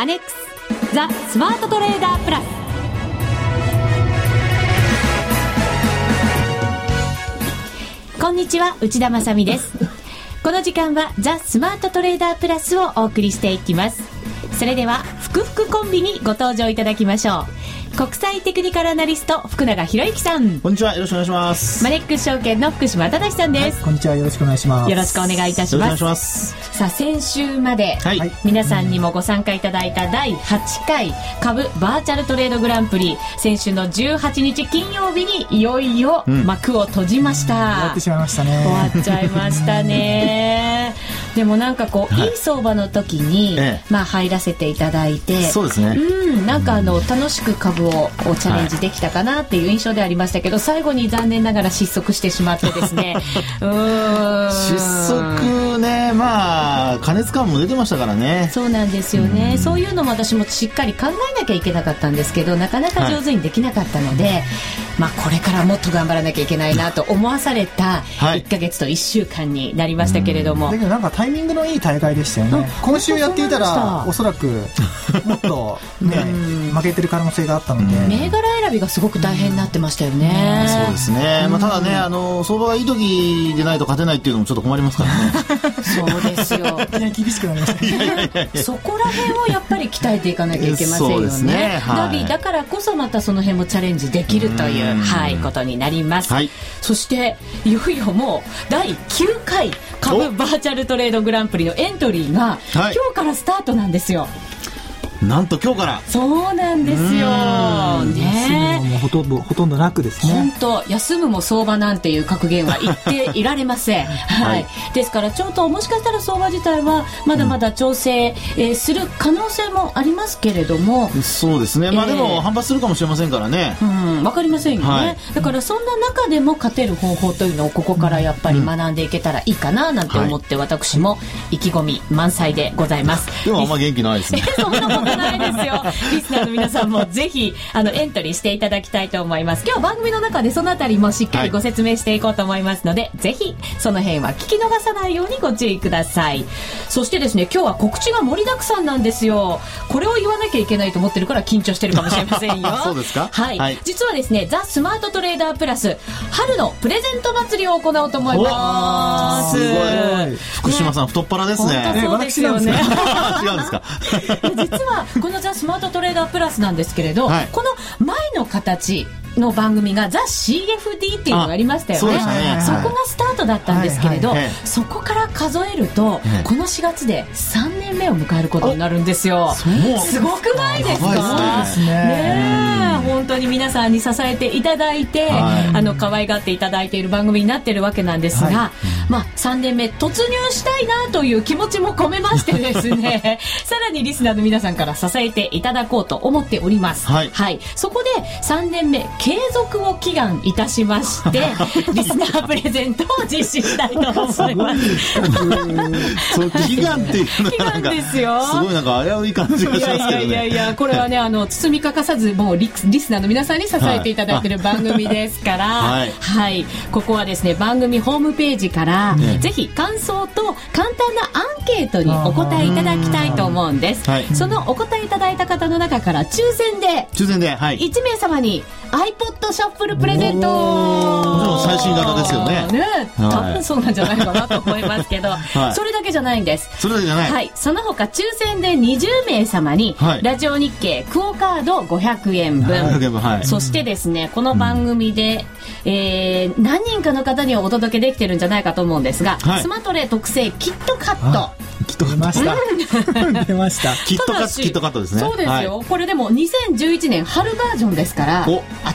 アネックスザ・スマートトレーダープラス。こんにちは内田まさです。この時間はザ・スマートトレーダープラスをお送りしていきます。それでは福福コンビにご登場いただきましょう。国際テクニカルアナリスト福永博之さん。こんにちは。よろしくお願いします。マネックス証券の福島正さんです、はい、こんにちは。よろしくお願いします。よろしくお願いいたします。さあ先週まで、はい、皆さんにもご参加いただいた第8回株バーチャルトレードグランプリ先週の18日金曜日にいよいよ幕を閉じました、うん、終わってしまいましたね。終わっちゃいましたね でもなんかこう、はい、いい相場の時に、ええ、まあ入らせていただいてそうですね。うんなんかあの楽しく株をチャレンジできたかなっていう印象でありましたけど、はい、最後に残念ながら失速してしまってですね。うん。失速ねまあ加熱感も出てましたからね。そうなんですよね、うそういうのも私もしっかり考えなきゃいけなかったんですけどなかなか上手にできなかったので、はい、まあこれからもっと頑張らなきゃいけないなと思わされた1か月と1週間になりましたけれども、だけどなんかタイミングのいい大会でしたよね。今週やっていたらおそらくもっとね負けてる可能性があったので、銘柄選びがすごく大変になってましたよね、そうですね、まあ、ただねあの相場がいい時でないと勝てないっていうのもちょっと困りますからね。そうですよ。厳しくなりました。ね そこら辺をやっぱり鍛えていかなきゃいけませんよね。ね、はい、ダビーだからこそまたその辺もチャレンジできるというはい、ことになります、はい、そしていよいよもう第9回株バーチャルトレードグランプリのエントリーが、今日からスタートなんですよなんと今日から。そうなんですよ。ね。もうほとんどほとんどなくですね。本当休むも相場なんていう格言は言っていられません。はい、はい、ですからちょっともしかしたら相場自体はまだまだ調整、えー、する可能性もありますけれども。そうですね。まあでも反発するかもしれませんからね。うん。わかりませんよね、はい、だからそんな中でも勝てる方法というのをここからやっぱり学んでいけたらいいかななんて思って、私も意気込み満載でございます。でもあんま元気ないですね。そんなことないですよ。リスナーの皆さんもぜひ、あの、エントリーしていただきたいと思います。今日番組の中でそのあたりもしっかりご説明していこうと思いますので、はい、ぜひ、その辺は聞き逃さないようにご注意ください。そしてですね、今日は告知が盛りだくさんなんですよ。これを言わなきゃいけないと思ってるから緊張してるかもしれませんよ。そうですか？はい、はい。実はですね、ザ・スマートトレーダープラス、春のプレゼント祭りを行おうと思います。すごい。福島さん、ね、太っ腹ですね。そうですよね。違うんですか？実は、このザ・スマートトレーダープラスなんですけれど、はい、この前の形の番組がザ・ CFD っていうのがありましたよね、ね、そこがスタートだったんですけれど、はいはい、そこから数えると、この4月で3年目を迎えることになるんですよ。すごくないですか？すね。ね本当に皆さんに支えていただいて、はい、あの可愛がっていただいている番組になってるわけなんですが、まあ、3年目突入したいなという気持ちも込めましてですね さらにリスナーの皆さんから支えていただこうと思っております、はい、はい、そこで3年目継続を祈願いたしまして リスナープレゼントを実施したいと思います。そう祈願っていうのはなんかですよ。すごいなんか危うい感じがしますけど、ね、いやいやいやこれはねあの包み欠かさずもうリリスナーの皆さんに支えていただいている番組ですから、はい、はい、ここはですね番組ホームページから、ね、ぜひ感想と簡単なアンケートにお答えいただきたいと思うんです、はい、そのお答えいただいた方の中から抽選で抽選で、はい、1名様に iPod シャッフルプレゼント。も最新型ですよね。ね、多分そうなんじゃないかなと思いますけど、はい、それだけじゃないんです。それだけじゃない、はい、その他抽選で20名様に、はい、ラジオ日経クオカード500円分。円分、はい、そしてですねこの番組で、うん、えー、何人かの方にはお届けできてるんじゃないかと思うんですが、はい、スマトレ特製キットカット。キットカット。出ました。出ました。キットカットキットカットですね。そうですよ、はい、これでも2011年春バージョンですから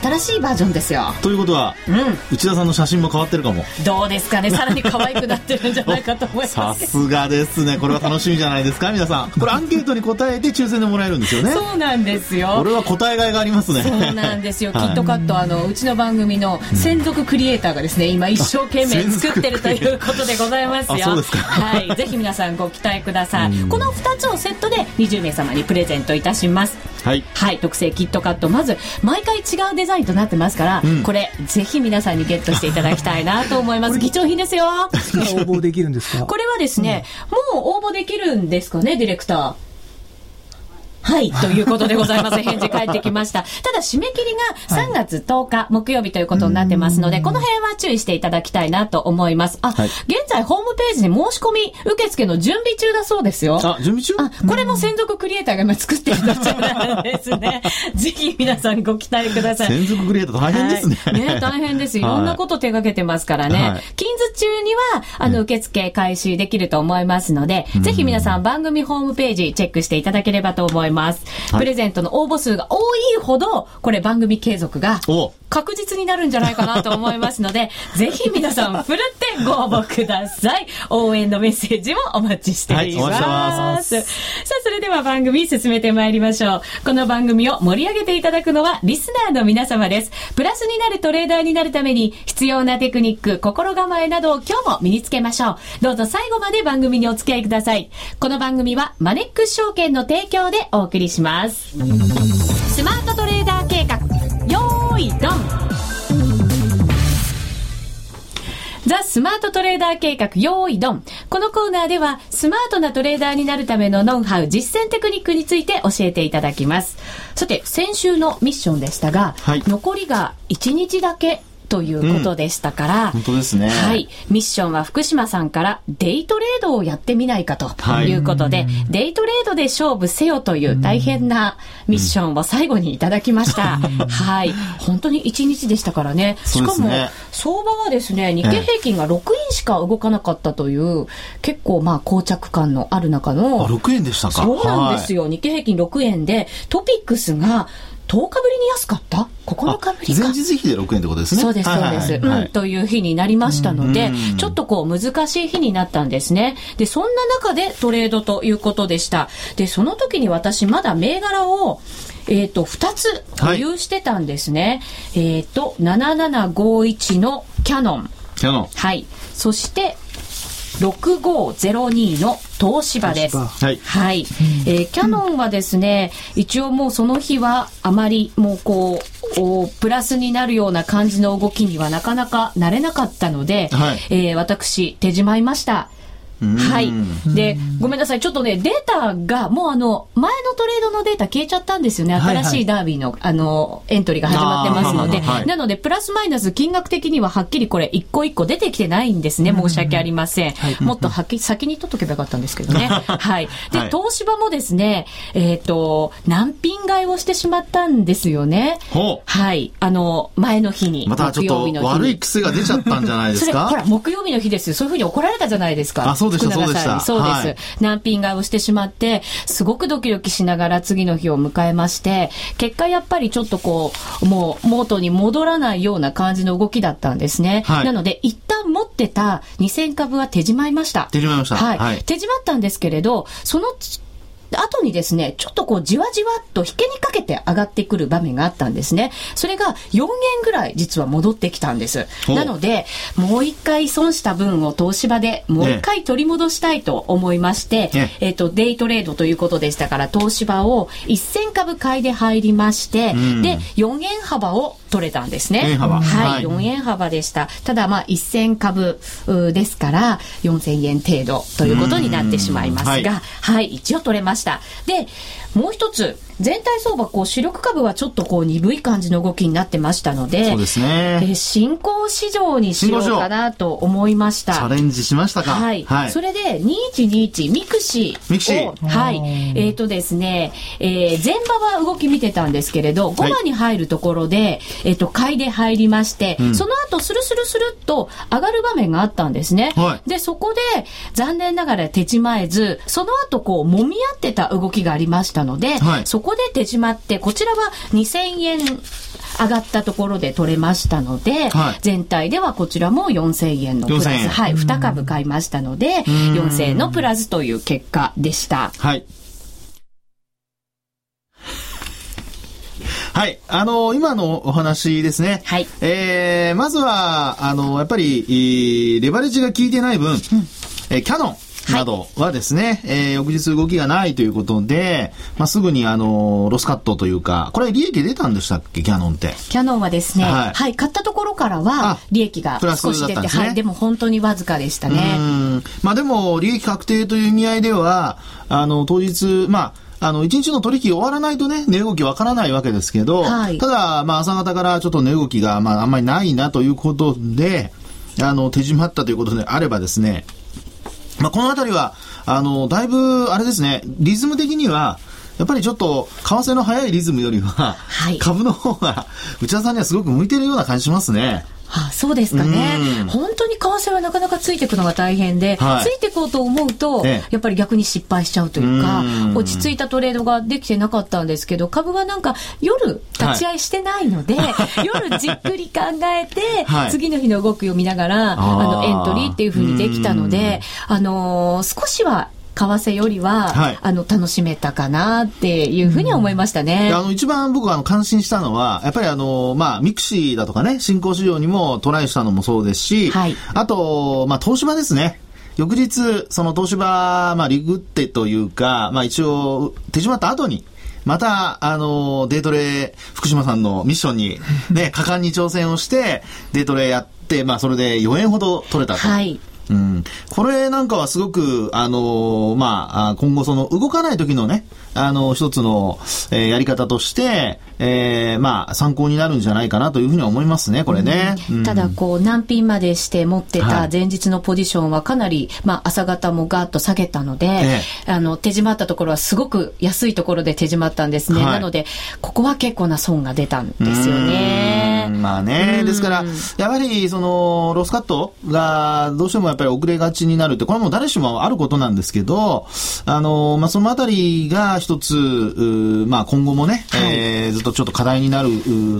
新しいバージョンですよ。ということは、うん、内田さんの写真も変わってるかも。どうですかね？さらに可愛くなってるんじゃないかと思います。さすがですね。これは楽しみじゃないですか？皆さん。これアンケートに答えて抽選でもらえるんですよね。そうなんですよ。これは答えがいがありますね。そうなんですよ、キットカットあのうちの番組の専属クリエイターがですね今一生懸命作ってるということでございますよ。そうですか。はい。ぜひ皆さんご期待ください。この2つをセットで20名様にプレゼントいたしますはい、はい、特製キットカット。まず毎回違うデザインとなってますから、うん、これぜひ皆さんにゲットしていただきたいなと思います。貴重品ですよ。応募できるんですか？これはですね、うん、もう応募できるんですかねディレクターはい、ということでございます。返事返ってきました。ただ、締め切りが3月10日、木曜日ということになってますので、この辺は注意していただきたいなと思います。あ、はい、現在ホームページに申し込み受付の準備中だそうですよ。あ、準備中？あ、これも専属クリエイターが今作っているのじゃないですね。ぜひ皆さんご期待ください。専属クリエイター大変ですね。はい、ね、大変です。いろんなこと手掛けてますからね。はい、近日中には、あの、受付開始できると思いますので、ぜひ皆さん番組ホームページチェックしていただければと思います。プレゼントの応募数が多いほど、これ番組継続が確実になるんじゃないかなと思いますので、ぜひ皆さん、ふるってご応募ください。応援のメッセージもお待ちしています。はい、ますさあ、それでは番組進めてまいりましょう。この番組を盛り上げていただくのは、リスナーの皆様です。プラスになるトレーダーになるために、必要なテクニック、心構えなどを今日も身につけましょう。どうぞ最後まで番組にお付き合いください。この番組は、マネックス証券の提供でお送りします。い、ドンザ・スマートトレーダー計画、用意ドン。このコーナーでは、スマートなトレーダーになるためのノウハウ、実践テクニックについて教えていただきます。さて、先週のミッションでしたが、はい、残りが1日だけということでしたから、うん、本当ですね。はい。ミッションは福島さんからデイトレードをやってみないかということで、はい、デイトレードで勝負せよという大変なミッションを最後にいただきました。はい。本当に1日でしたからね。しかも、相場はですね、日経平均が6円しか動かなかったという、結構まあ膠着感のある中の。あ、6円でしたかそうなんですよ。はい、日経平均6円で、トピックスが10日ぶりに安かった？9日ぶりか前日比で6円ってことですね。そうです、そうです。うん、という日になりましたので、ちょっとこう難しい日になったんですね。で、そんな中でトレードということでした。で、その時に私まだ銘柄を、えっ、ー、と、2つ保有してたんですね。はい、えっ、ー、と、7751のキャノン。キャノン。はい。そして、6502の東芝です。はい。はい。えー、キャノンはですね、一応もうその日はあまりもうこう、プラスになるような感じの動きにはなかなかなれなかったので、はい、えー、私、手じまいました。はい。で、ごめんなさい。ちょっとね、データが、もうあの、前のトレードのデータ消えちゃったんですよね。新しいダービーの、はいはい、あの、エントリーが始まってますので。なので、プラスマイナス金額的にははっきりこれ、一個一個出てきてないんですね。申し訳ありません。はい、もっとはっきり先に取っとけばよかったんですけどね。はい。で、はい、東芝もですね、えっ、ー、と、難品買いをしてしまったんですよね。はい。あの、前の日に。またちょっと悪い癖が出ちゃったんじゃないですか？ほら、木曜日の日ですよ。そういうふうに怒られたじゃないですか。あ、そうでした、そうでした。そうです。はい、難品買いをしてしまって、すごくドキドキしながら次の日を迎えまして、結果やっぱりちょっとこう、もう元に戻らないような感じの動きだったんですね。はい、なので、一旦持ってた2000株は手じまいました。手じまいました。はい。はい、手じまったんですけれど、その後にですね、ちょっとこうじわじわっと引けにかけて上がってくる場面があったんですね。それが4円ぐらい実は戻ってきたんです。なので、もう一回損した分を東芝でもう一回取り戻したいと思いまして、ね、えっ、ー、と、デイトレードということでしたから、東芝を1000株買いで入りまして、で、4円幅を取れたんですね。円幅。はい、4円幅でした。ただまあ1000株ですから4000円程度ということになってしまいますが、はい、はい、一応取れました。で、もう一つ、全体相場、こう、主力株はちょっとこう、鈍い感じの動きになってましたので、そうですね。え新興市場にしようかなと思いました。チャレンジしましたか？はい。はい、それで、2121ミクシー。ミクシー。はい。えっ、ー、とですね、えー、前場は動き見てたんですけれど、後場に入るところで、はい、えっ、ー、と、買いで入りまして、うん、その後、スルスルスルっと上がる場面があったんですね。はい、で、そこで、残念ながら手ちまえず、その後、こう、揉み合ってた動きがありましたので、はい、そこで手締まって、こちらは2000円上がったところで取れましたので、はい、全体ではこちらも4000円のプラス、はい、2株買いましたので、4000円のプラスという結果でした。はい。はい。あのー、今のお話ですね。はい。えー、まずは、あのー、やっぱり、レバレッジが効いてない分、うん、えー、キャノン。などはですね、はい、えー、翌日動きがないということで、まあ、すぐにあの、ロスカットというか、これ利益出たんでしたっけ、キャノンって。キャノンはですね、はい、はい、買ったところからは、利益が少し出て、ね、はい、でも本当にわずかでしたね。まあでも、利益確定という意味合いでは、あの、当日、まあ、あの、一日の取引終わらないとね、値動きわからないわけですけど、はい、ただ、まあ、朝方からちょっと値動きが、まあ、あんまりないなということで、あの、手締まったということであればですね、まあ、このあたりは、あの、だいぶ、あれですね、リズム的には、やっぱりちょっと、為替の速いリズムよりは、はい、株の方が、内田さんにはすごく向いてるような感じしますね。あそうですかね、本当に為替はなかなかついていくのが大変で、はい、ついていこうと思うと、やっぱり逆に失敗しちゃうというか、落ち着いたトレードができてなかったんですけど、株はなんか夜、立ち会いしてないので、はい、夜じっくり考えて、はい、次の日の動きを見ながら、あのエントリーっていうふうにできたので、あのー、少しは為替よりは、はい、あの、楽しめたかなっていうふうに思いましたね。あの、一番僕があの感心したのは、やっぱりあの、まあ、ミクシーだとかね、新興市場にもトライしたのもそうですし、はい、あと、まあ、東芝ですね。翌日、その東芝、まあ、利食ってというか、まあ、一応、手仕舞った後に、また、あの、デートレ福島さんのミッションに、ね、果敢に挑戦をして、デートレやって、まあ、それで4円ほど取れたと。はい。うん、これなんかはすごく、あのー、まあ、今後その動かない時のね、あの、一つの、えー、やり方として、えー、まあ、参考になるんじゃないかなというふうに思いますね、これね。うん、ただ、こう、難品までして持ってた前日のポジションはかなり、はい、まあ、朝方もガーッと下げたので、ええ、あの、手締まったところはすごく安いところで手締まったんですね。はい、なので、ここは結構な損が出たんですよね。まあね、ですから、やはり、その、ロスカットが、どうしてもやっぱり遅れがちになるって、これも誰しもあることなんですけど、あの、まあ、そのあたりが一つ、まあ、今後もね、はい、えー、ずっとちょっと課題になる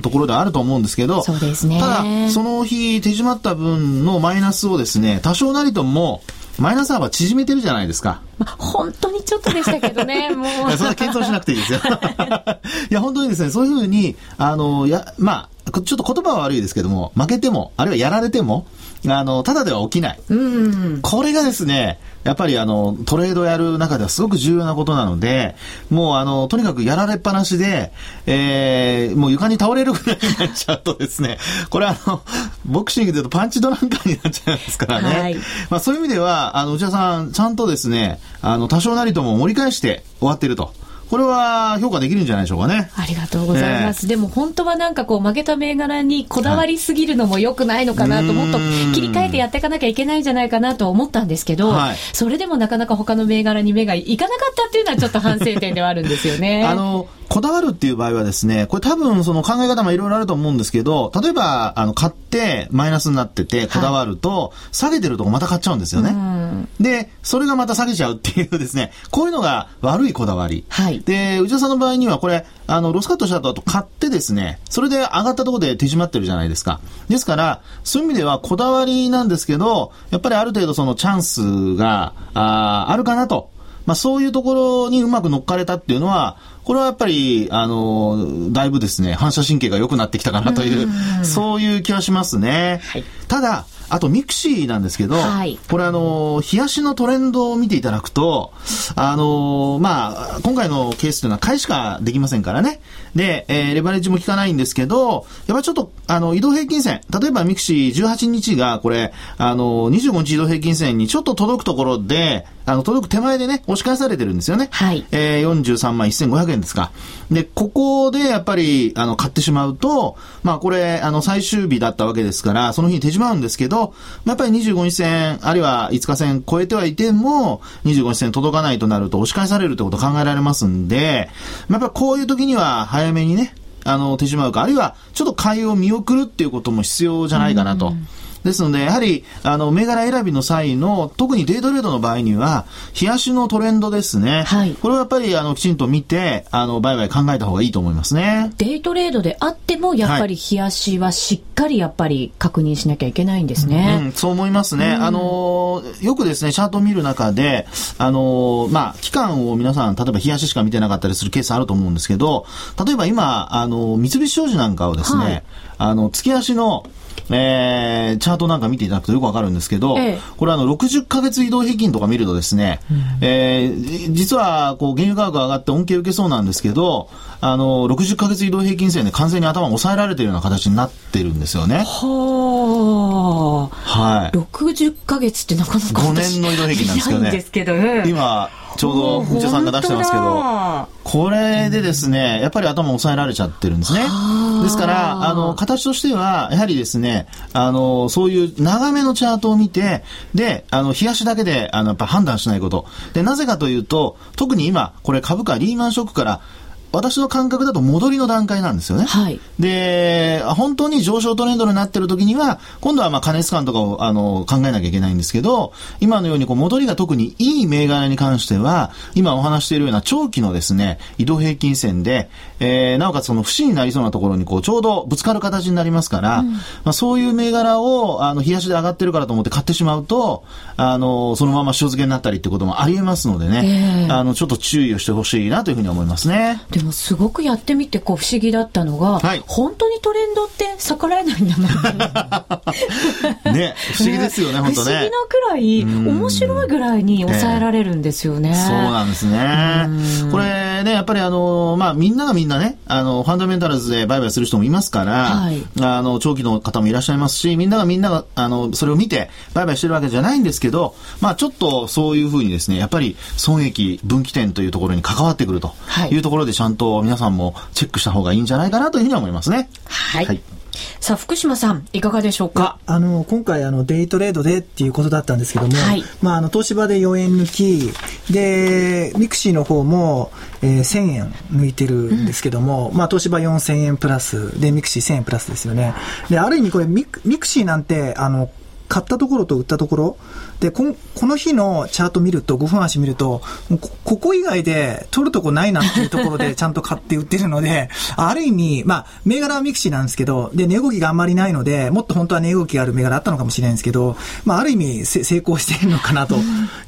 ところではあると思うんですけど、そうですね。ただ、その日手締まった分のマイナスをですね、多少なりとも、マイナス幅縮めてるじゃないですか。まあ、本当にちょっとでしたけどね、もう。そんな検討しなくていいですよ。いや、本当にですね、そういうふうに、あの、や、まあ、ちょっと言葉は悪いですけども、負けても、あるいはやられても、あの、ただでは起きない。うん、これがですね、やっぱりあの、トレードやる中ではすごく重要なことなので、もうあの、とにかくやられっぱなしで、えー、もう床に倒れるぐらいになっちゃうとですね、これあの、ボクシングで言うとパンチドランカーになっちゃいますからね。はい、まあそういう意味では、あの、内田さん、ちゃんとですね、あの、多少なりとも盛り返して終わってると。これは評価できるんじゃないでしょうかね。ありがとうございます。えー、でも本当はなんかこう負けた銘柄にこだわりすぎるのも良くないのかなと、もっと切り替えてやっていかなきゃいけないんじゃないかなと思ったんですけど、はい、それでもなかなか他の銘柄に目がいかなかったっていうのはちょっと反省点ではあるんですよね。あの、こだわるっていう場合はですね、これ多分その考え方もいろいろあると思うんですけど、例えば、あの、買ってマイナスになってて、こだわると、下げてるとこまた買っちゃうんですよね。で、それがまた下げちゃうっていうですね、こういうのが悪いこだわり。はい、で、内田さんの場合にはこれ、あの、ロスカットした後買ってですね、それで上がったところで手仕舞ってるじゃないですか。ですから、そういう意味ではこだわりなんですけど、やっぱりある程度そのチャンスが、ああるかなと。まあそういうところにうまく乗っかれたっていうのは、これはやっぱり、あの、だいぶですね、反射神経が良くなってきたかなという、うそういう気はしますね。はい、ただ、あとミクシーなんですけど、はい、これあの、日足のトレンドを見ていただくと、あの、まあ、今回のケースというのは買いしかできませんからね。で、えー、レバレッジも効かないんですけど、やっぱりちょっと、あの、移動平均線、例えばミクシー18日がこれ、あの、25日移動平均線にちょっと届くところで、あの、届く手前でね、押し返されてるんですよね。はい。えー、43万1500円ですか。で、ここでやっぱり、あの、買ってしまうと、まあ、これ、あの、最終日だったわけですから、その日に手仕舞うんですけど、やっぱり25日線、あるいは5日線超えてはいても、25日線届かないとなると押し返されるってこと考えられますんで、まあやっぱこういう時には早めにね、あの、手しまうか、あるいはちょっと買いを見送るっていうことも必要じゃないかなと。うんですので、やはり、あの、銘柄選びの際の、特にデイトレードの場合には、冷やしのトレンドですね。はい。これはやっぱり、あの、きちんと見て、あの、売買考えた方がいいと思いますね。デイトレードであっても、やっぱり冷やしはしっかりやっぱり確認しなきゃいけないんですね。うん、そう思いますね。あの、よくですね、チャートを見る中で、あの、まあ、期間を皆さん、例えば冷やししか見てなかったりするケースあると思うんですけど、例えば今、あの、三菱商事なんかをですね、はい、あの、月足の、えー、チャートなんか見ていただくとよくわかるんですけど、ええ、これあの、60ヶ月移動平均とか見るとですね、うん、えー、実は、こう、原油価格が上がって恩恵を受けそうなんですけど、あの、60ヶ月移動平均線で完全に頭を抑えられているような形になってるんですよね。はあ。はい。60ヶ月ってなかなか5年の移動平均なんですけどね。ですけど、今、ちょうど、ふちさんが出してますけど、これでですね、やっぱり頭を押さえられちゃってるんですね。ですから、あの、形としては、やはりですね、あの、そういう長めのチャートを見て、で、あの、冷やしだけで、あの、やっぱ判断しないこと。で、なぜかというと、特に今、これ株価リーマンショックから私の感覚だと戻りの段階なんですよね。はい。で、本当に上昇トレンドになってる時には、今度はまあ加熱感とかをあの考えなきゃいけないんですけど、今のようにこう戻りが特にいい銘柄に関しては、今お話しているような長期のですね、移動平均線で、えー、なおかつその節になりそうなところにこうちょうどぶつかる形になりますから、うん、まあそういう銘柄をあの冷やしで上がってるからと思って買ってしまうと、あの、そのまま塩漬けになったりってこともありえますのでね、えー、あの、ちょっと注意をしてほしいなというふうに思いますね。でもすごくやってみてこう不思議だったのが、はい、本当にトレンドって逆らえないんだな ね不思議ですよね本当ね。不思議なくらい面白いぐらいに抑えられるんですよね、えー、そうなんですね。これねやっぱりあのまあみんながみんなねあのファンダメンタルズで売買する人もいますから、はい、あの長期の方もいらっしゃいますしみんながみんながあのそれを見て売買してるわけじゃないんですけどまあちょっとそういうふうにですねやっぱり損益分岐点というところに関わってくるというところでちゃんと皆さんもチェックした方がいいんじゃないかなというふうに思いますね。はい。はいさあ、福島さん、いかがでしょうか？あの、今回、あの、デイトレードでっていうことだったんですけども、はい、まあ、あの、東芝で4円抜き、で、ミクシーの方も、えー、1000円抜いてるんですけども、うん、まあ、東芝4000円プラス、で、ミクシー1000円プラスですよね。で、ある意味これミク、ミクシーなんて、あの、買ったところと売ったところ、で、ここの日のチャート見ると、5分足見ると、こここ以外で取るとこないなっていうところで ちゃんと買って売ってるので、ある意味、まあ、銘柄はミクシーなんですけど、で、値動きがあんまりないので、もっと本当は値動きがある銘柄あったのかもしれないんですけど、まあ、ある意味成功しているのかなと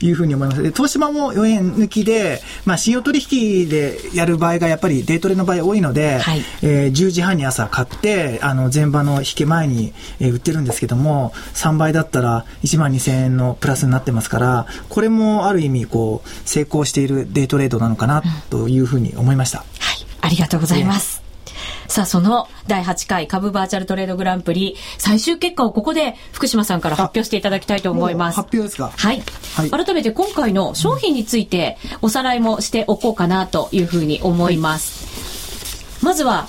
いうふうに思います。で、東芝も4円抜きで、まあ、信用取引でやる場合がやっぱりデートレの場合多いので、はい、えー、10時半に朝買って、あの、前場の引け前に、えー、売ってるんですけども、3倍だったら1万2000円のプラスになってますから、これもある意味、こう、成功しているデイトレードなのかなというふうに思いました。はい、ありがとうございます。さあ、その第8回株バーチャルトレードグランプリ、最終結果をここで福島さんから発表していただきたいと思います。発表ですか？はい、はい。改めて今回の商品についておさらいもしておこうかなというふうに思います。はい、まずは、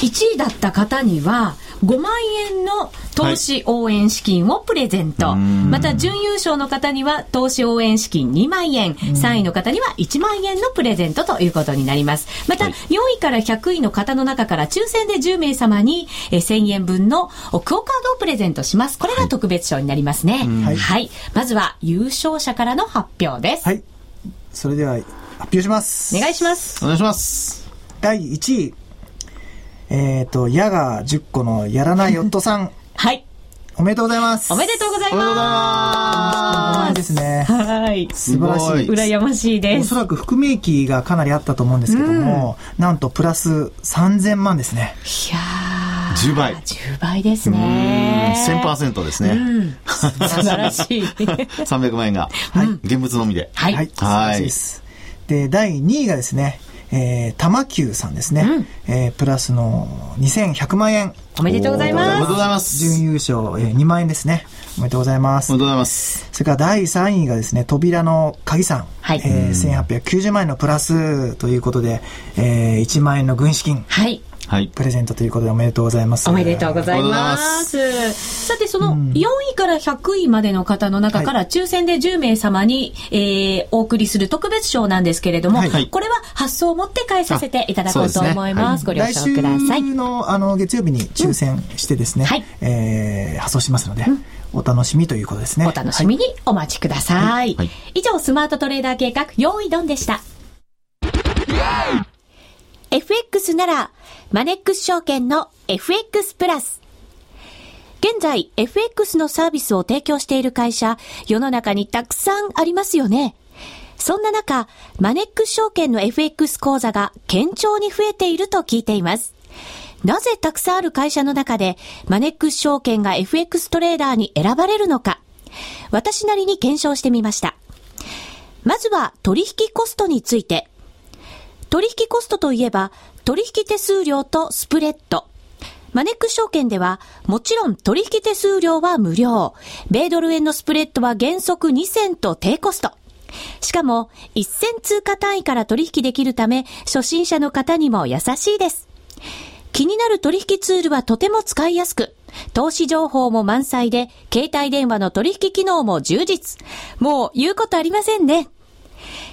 1位だった方には、5万円の投資応援資金をプレゼント。はい、また、準優勝の方には投資応援資金2万円、3位の方には1万円のプレゼントということになります。また、4位から100位の方の中から抽選で10名様に1000円分のクオカードをプレゼントします。これが特別賞になりますね。はい。はい、まずは優勝者からの発表です。はい。それでは発表します。お願いします。お願いします。第1位、えっ、ー、と、矢が10個のやらない夫さん。はい。おめでとうございます。おめでとうございます。おめでとうございます。ですね。はい。素晴らしい。羨ましいです。おそらく含み益がかなりあったと思うんですけども、うん、なんとプラス3000万ですね。いやー。10倍。10倍ですね。1000%ですね。うん、素晴らしい。300万円が、はい、現物のみで。はい。はい。はい。で、第2位がですね、えー、玉球さんですね、うん、えー、プラスの2100万円。おめでとうございます。おめでとうございます。準優勝、えー、2万円ですね。おめでとうございます。おめでとうございます。それから第3位がですね、扉の鍵さん。はい。えー、1890万円のプラスということで、えー、1万円の軍資金。はい。はい、プレゼントということでおめでとうございます。おめでとうございます。さて、その4位から100位までの方の中から、抽選で10名様に、えー、お送りする特別賞なんですけれども、はい、これは発送を持って返させていただこうと思います。すね、ご了承ください。来週のあの月曜日に抽選してですね、うん、はい、えー、発送しますので、うんお楽しみということですね。お楽しみにお待ちください。はいはい、以上、スマートトレーダー計画、用意ドンでした。FX なら、マネックス証券の FX プラス。現在、FX のサービスを提供している会社、世の中にたくさんありますよね。そんな中、マネックス証券の FX 講座が堅調に増えていると聞いています。なぜたくさんある会社の中で、マネックス証券が FX トレーダーに選ばれるのか、私なりに検証してみました。まずは取引コストについて。取引コストといえば、取引手数料とスプレッド。マネックス証券では、もちろん取引手数料は無料。米ドル円のスプレッドは原則2セント低コスト。しかも、1000通貨単位から取引できるため、初心者の方にも優しいです。気になる取引ツールはとても使いやすく、投資情報も満載で、携帯電話の取引機能も充実。もう言うことありませんね。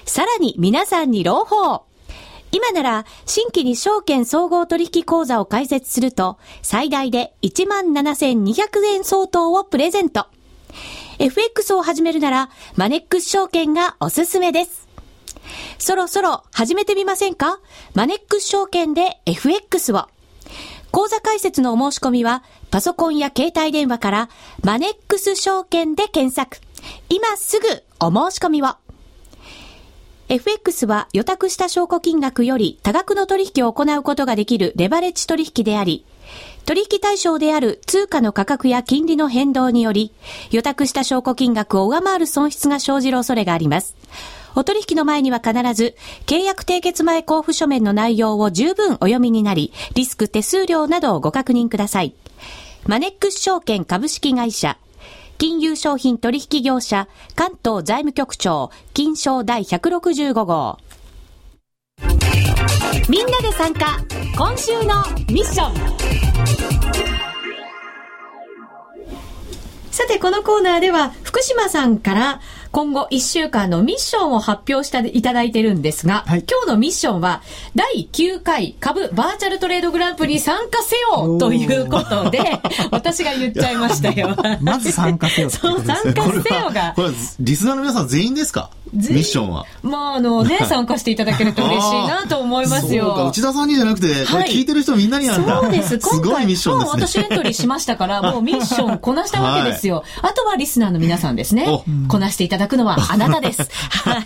さらに皆さんに朗報。今なら、新規に証券総合取引口座を開設すると、最大で17,200円相当をプレゼント。FX を始めるなら、マネックス証券がおすすめです。そろそろ始めてみませんか？マネックス証券で FX を。口座開設のお申し込みは、パソコンや携帯電話から、マネックス証券で検索。今すぐお申し込みを。FX は予託した証拠金額より多額の取引を行うことができるレバレッジ取引であり、取引対象である通貨の価格や金利の変動により、予託した証拠金額を上回る損失が生じる恐れがあります。お取引の前には必ず、契約締結前交付書面の内容を十分お読みになり、リスク手数料などをご確認ください。マネックス証券株式会社、金融商品取引業者、関東財務局長、金賞第165号。みんなで参加、今週のミッション。さて、このコーナーでは、福島さんから今後1週間のミッションを発表していただいてるんですが、はい、今日のミッションは、第9回株バーチャルトレードグランプリに参加せよということで、私が言っちゃいましたよ。まず参加せよそう、参加せよが。これは、リスナーの皆さん全員ですか？ミッションは。まあ、あのね、参加していただけると嬉しいなと思いますよ。そうか、内田さんにじゃなくて、これ聞いてる人みんなになんだ。そうです。すごいミッションですね。私エントリーしましたから、もうミッションこなしたわけですよ。あとはリスナーの皆さんですね。こなしていただくのは あなたです。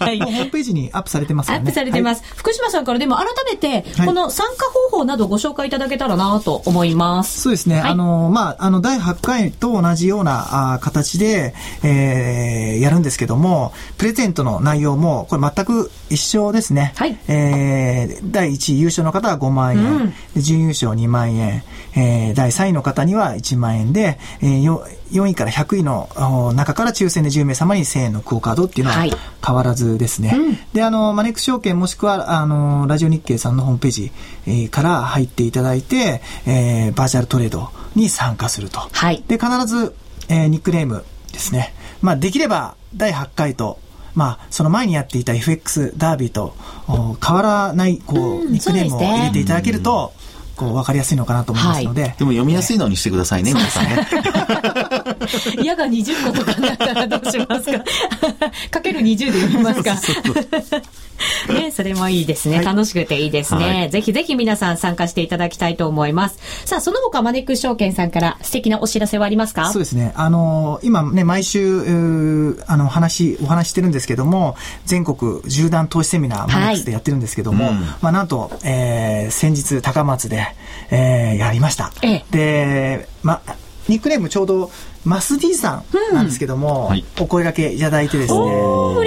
はい。ホームページにアップされてますね。アップされてます。福島さんからでも改めて、この参加方法などご紹介いただけたらなと思います。そうですね。あの、まあ、あの、第8回と同じようなあ形で、えー、やるんですけども、プレゼントの内容も、これ全く一緒ですね。はい。えー、第1位優勝の方は5万円、うん、準優勝2万円、えー、第3位の方には1万円で、えー、4位から100位の中から抽選で10名様に1000円のクオカードっていうのは変わらずですね。はいうん、で、あの、マネック証券もしくは、あの、ラジオ日経さんのホームページ、えー、から入っていただいて、えー、バーチャルトレードに参加すると。はい。で、必ず、えー、ニックネームですね。まあ、できれば、第8回と、まあ、その前にやっていた FX ダービーと変わらない、こう、ニックネームを入れていただけると、こう分かりやすいのかなと思いますので、はい、でも読みやすいのにしてくださいね、皆さんね。矢が20個とかになったらどうしますか？かける20で読みますか？ね、それもいいですね、はい、楽しくていいですね、はい、ぜひぜひ皆さん参加していただきたいと思います。さあ、その他マネックス証券さんから素敵なお知らせはありますか？そうですね。あのー、今ね、毎週、あの、話、お話してるんですけども、全国縦断投資セミナー、マネックスでやってるんですけども、はい。うん、まあ、なんと、えー、先日、高松で、えー、やりました。ええ、で、ま、ニックネームちょうど、マスディさんなんですけども、うんはい、お声掛けいただいてですね、あの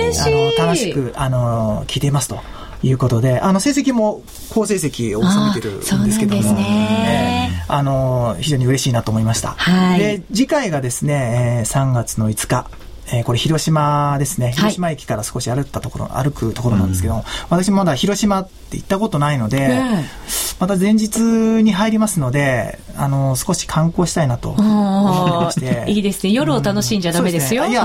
楽しく、あの、聞いていますと。いうことで、あの、成績も好成績を収めてるんですけども、ね、あの、非常に嬉しいなと思いました。はい、で、次回がですね、えー、3月の5日、えー、これ広島ですね。広島駅から少し歩ったところ、はい、歩くところなんですけど、うん、私まだ広島って行ったことないので、ね、また前日に入りますので、あの、少し観光したいなと思いま。いいですね。夜を楽しんじゃダメですよ。うん、すね、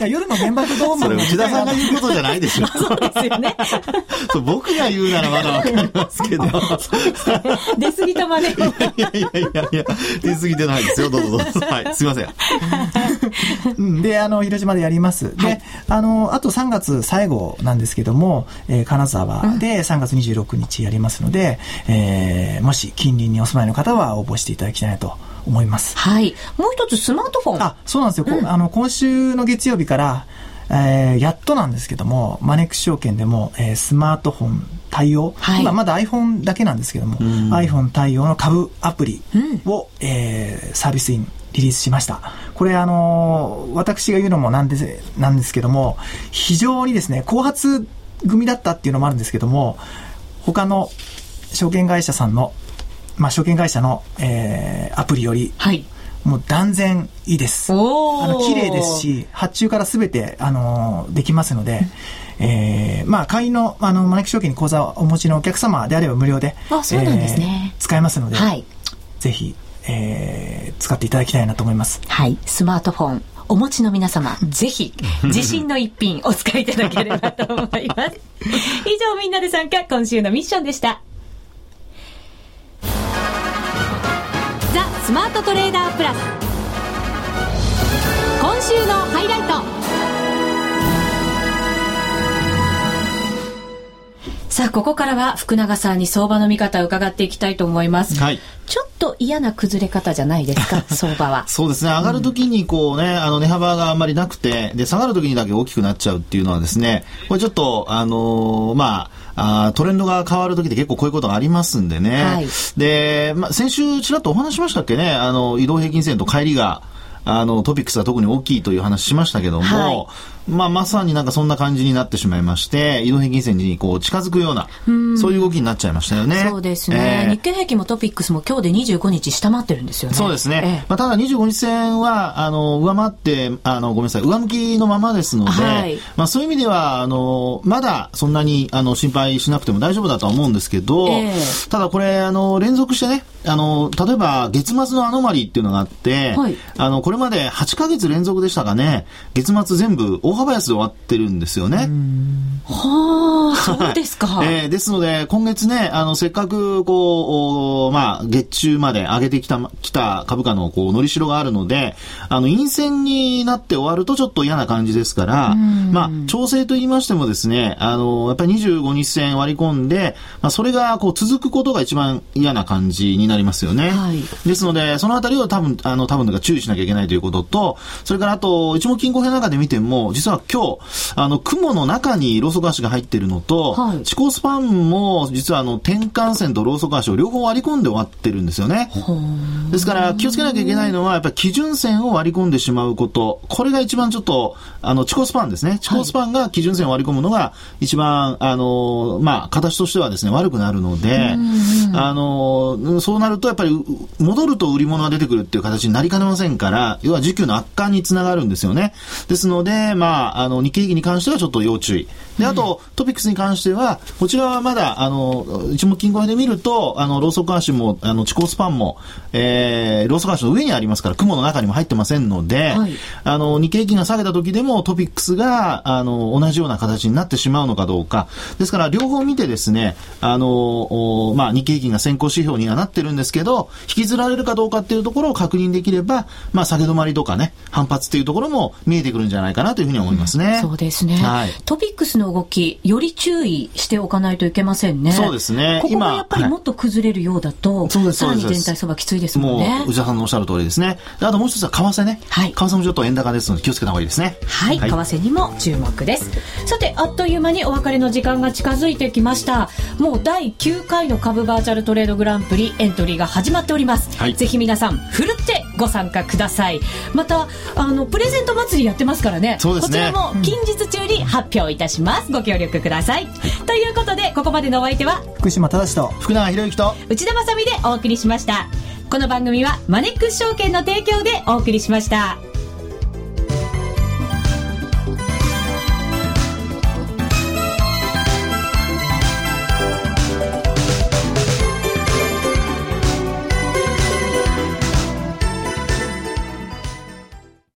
いや夜の原爆ドームそれ内田さんが言うことじゃないですよ。そうですよね。僕が言うならまだわかりますけど。出過ぎたまね。いやいやいやいや、出過ぎてないですよ。どうぞどうぞ。はい、すいません、で、あの、広島でやります。で、あの、あと3月最後なんですけども、えー、金沢で3月26日やりますので、えー、もし近隣にお住まいの方は応募していただきたいなと思います。はい。もう一つスマートフォン。あ、そうなんですよ。うん、あの、今週の月曜日から、えー、やっとなんですけども、マネックス証券でも、えー、スマートフォン対応、はい、今まだ iPhone だけなんですけども、iPhone 対応の株アプリを、うん、えー、サービスインリリースしました。これあのー、私が言うのもなんです、なんですけども、非常にですね、後発組だったっていうのもあるんですけども、他の証券会社さんの、まあ、証券会社の、えー、アプリより、はい、もう断然いいです。あの綺麗ですし、発注からすべて、あのできますので、えー、まあ、会員の、あの、マネ証券に口座をお持ちのお客様であれば無料で、あ、そうなんですね、えー、使えますので、はい、ぜひ、えー、使っていただきたいなと思います。はい、スマートフォン、お持ちの皆様、ぜひ、自信の一品お使いいただければと思います。以上、みんなで参加、今週のミッションでした。ザ・スマートトレーダープラス。今週のハイライト。さあ、ここからは福永さんに相場の見方を伺っていきたいと思います。はい。ちょっと嫌な崩れ方じゃないですか、相場は。そうですね。上がるときにこうね、あの値幅があんまりなくて、で、下がるときにだけ大きくなっちゃうっていうのはですね、これちょっと、あのー、まあ、あトレンドが変わるときって結構こういうことがありますんでね。はい、で、まあ、先週ちらっとお話しましたっけね、あの、移動平均線と帰りが、あの、トピックスは特に大きいという話しましたけども、はい、まあ、まさになんかそんな感じになってしまいまして、移動平均線にこう近づくような、うそういう動きになっちゃいましたよね。そうですね、えー、日経平均もトピックスも今日で25日下回ってるんですよね。そうですね。えー、まあ、ただ25日線は、あの、上回って、あの、ごめんなさい、上向きのままですので、はい、まあ、そういう意味では、あの、まだそんなに、あの、心配しなくても大丈夫だとは思うんですけど、えー、ただこれ、あの、連続してね、あの、例えば、月末のアノマリーっていうのがあって、はい、あの、これまで8ヶ月連続でしたかね、月末全部大幅安で終わってるんですよね。はあ、そうですか。えー、ですので、今月ね、あの、せっかく、こう、まあ、月中まで上げてきた、きた株価の、こう、のりしろがあるので、あの、陰線になって終わるとちょっと嫌な感じですから、まあ、調整と言いましてもですね、あの、やっぱり25日線割り込んで、まあ、それが、こう、続くことが一番嫌な感じになりますよね。はい、ですので、そのあたりを多分、あの、多分、注意しなきゃいけないということと、それからあと、一目金庫編の中で見ても、実は今日、あの、雲の中にローソク足が入っているのと、はい、地高スパンも、実はあの、転換線とローソク足を両方割り込んで終わってるんですよね。ですから、気をつけなきゃいけないのは、やっぱり基準線を割り込んでしまうこと。これが一番ちょっと、あの、地高スパンですね。地高スパンが基準線を割り込むのが、一番、あの、まあ、形としてはですね、悪くなるので、あの、そうなると、やっぱり、戻ると売り物が出てくるっていう形になりかねませんから、要は需給の悪化につながるんですよね。ですので、まあ、あの、日経平均に関してはちょっと要注意。で、あと、トピックスに関しては、こちらはまだ、あの、一目金庫で見ると、あの、ローソク足も、あの、地高スパンも、えー、ローソク足の上にありますから、雲の中にも入ってませんので、はい、あの、日経平均が下げた時でもトピックスが、あの、同じような形になってしまうのかどうか。ですから、両方見てですね、あの、まあ、日経平均が先行指標にはなってるんですけど、引きずられるかどうかっていうところを確認できれば、まあ、下げ止まりとかね、反発っていうところも見えてくるんじゃないかなというふうに思いますね。うん、そうですね。はい、トピックスの動き、より注意しておかないといけませんね。そうですね。ここがやっぱりもっと崩れるようだと、はい、さらに全体相場きついですもんね。もう、内田さんのおっしゃる通りですね。あともう一つは為替ね。はい。為替もちょっと円高ですので気をつけた方がいいですね。はい。はい、為替にも注目です。さて、あっという間にお別れの時間が近づいてきました。もう第9回の株バーチャルトレードグランプリエントリーが始まっております。はい。ぜひ皆さん、ふるってご参加ください。また、あの、プレゼント祭りやってますからね。そうですね。こちらも近日中に発表いたします。ご協力ください。ということで、ここまでのお相手は、福島正と福永博之と内田まさみでお送りしました。この番組はマネックス証券の提供でお送りしました。